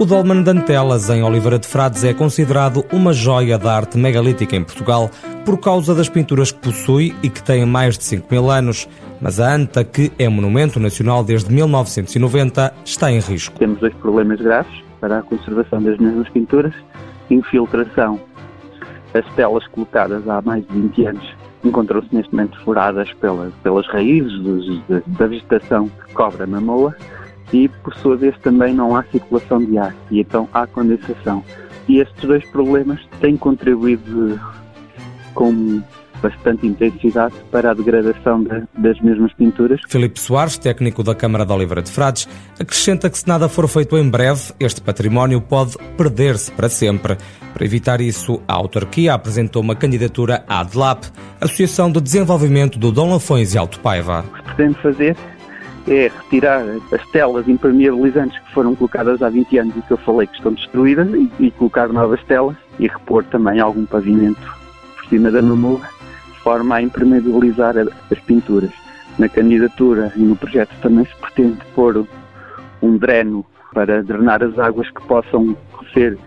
O Dolmen de Antelas, em Oliveira de Frades, é considerado uma joia da arte megalítica em Portugal por causa das pinturas que possui e que tem mais de 5 mil anos. Mas a Anta, que é monumento nacional desde 1990, está em risco. Temos dois problemas graves para a conservação das mesmas pinturas. Infiltração. As telas colocadas há mais de 20 anos encontram-se neste momento furadas pelas, pelas raízes dos, da vegetação que cobre a mamoa e, por sua vez, também não há circulação de ar e então há condensação. E estes dois problemas têm contribuído com bastante intensidade para a degradação de, das mesmas pinturas. Filipe Soares, técnico da Câmara de Oliveira de Frades, acrescenta que se nada for feito em breve, este património pode perder-se para sempre. Para evitar isso, a autarquia apresentou uma candidatura à ADLAP, Associação de Desenvolvimento do Dom Lafões e Alto Paiva. O que pretende fazer é retirar as telas impermeabilizantes que foram colocadas há 20 anos e que eu falei que estão destruídas e, e colocar novas telas e repor também algum pavimento por cima da mamurra de forma a impermeabilizar as pinturas. Na candidatura e no projeto também se pretende pôr um dreno para drenar as águas que possam ser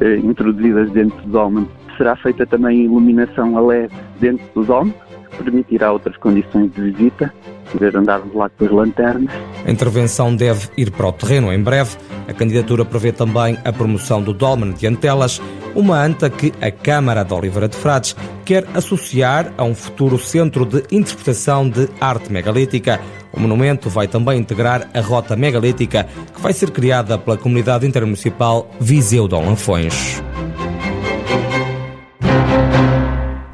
eh, introduzidas dentro do domo. Será feita também iluminação a LED dentro do domo, que permitirá outras condições de visita poder andarmos lá com as lanternas. A intervenção deve ir para o terreno em breve. A candidatura prevê também a promoção do Dolmen de Antelas, uma anta que a Câmara de Oliveira de Frades quer associar a um futuro centro de interpretação de arte megalítica. O monumento vai também integrar a rota megalítica que vai ser criada pela comunidade intermunicipal Viseu Dom Lanfões.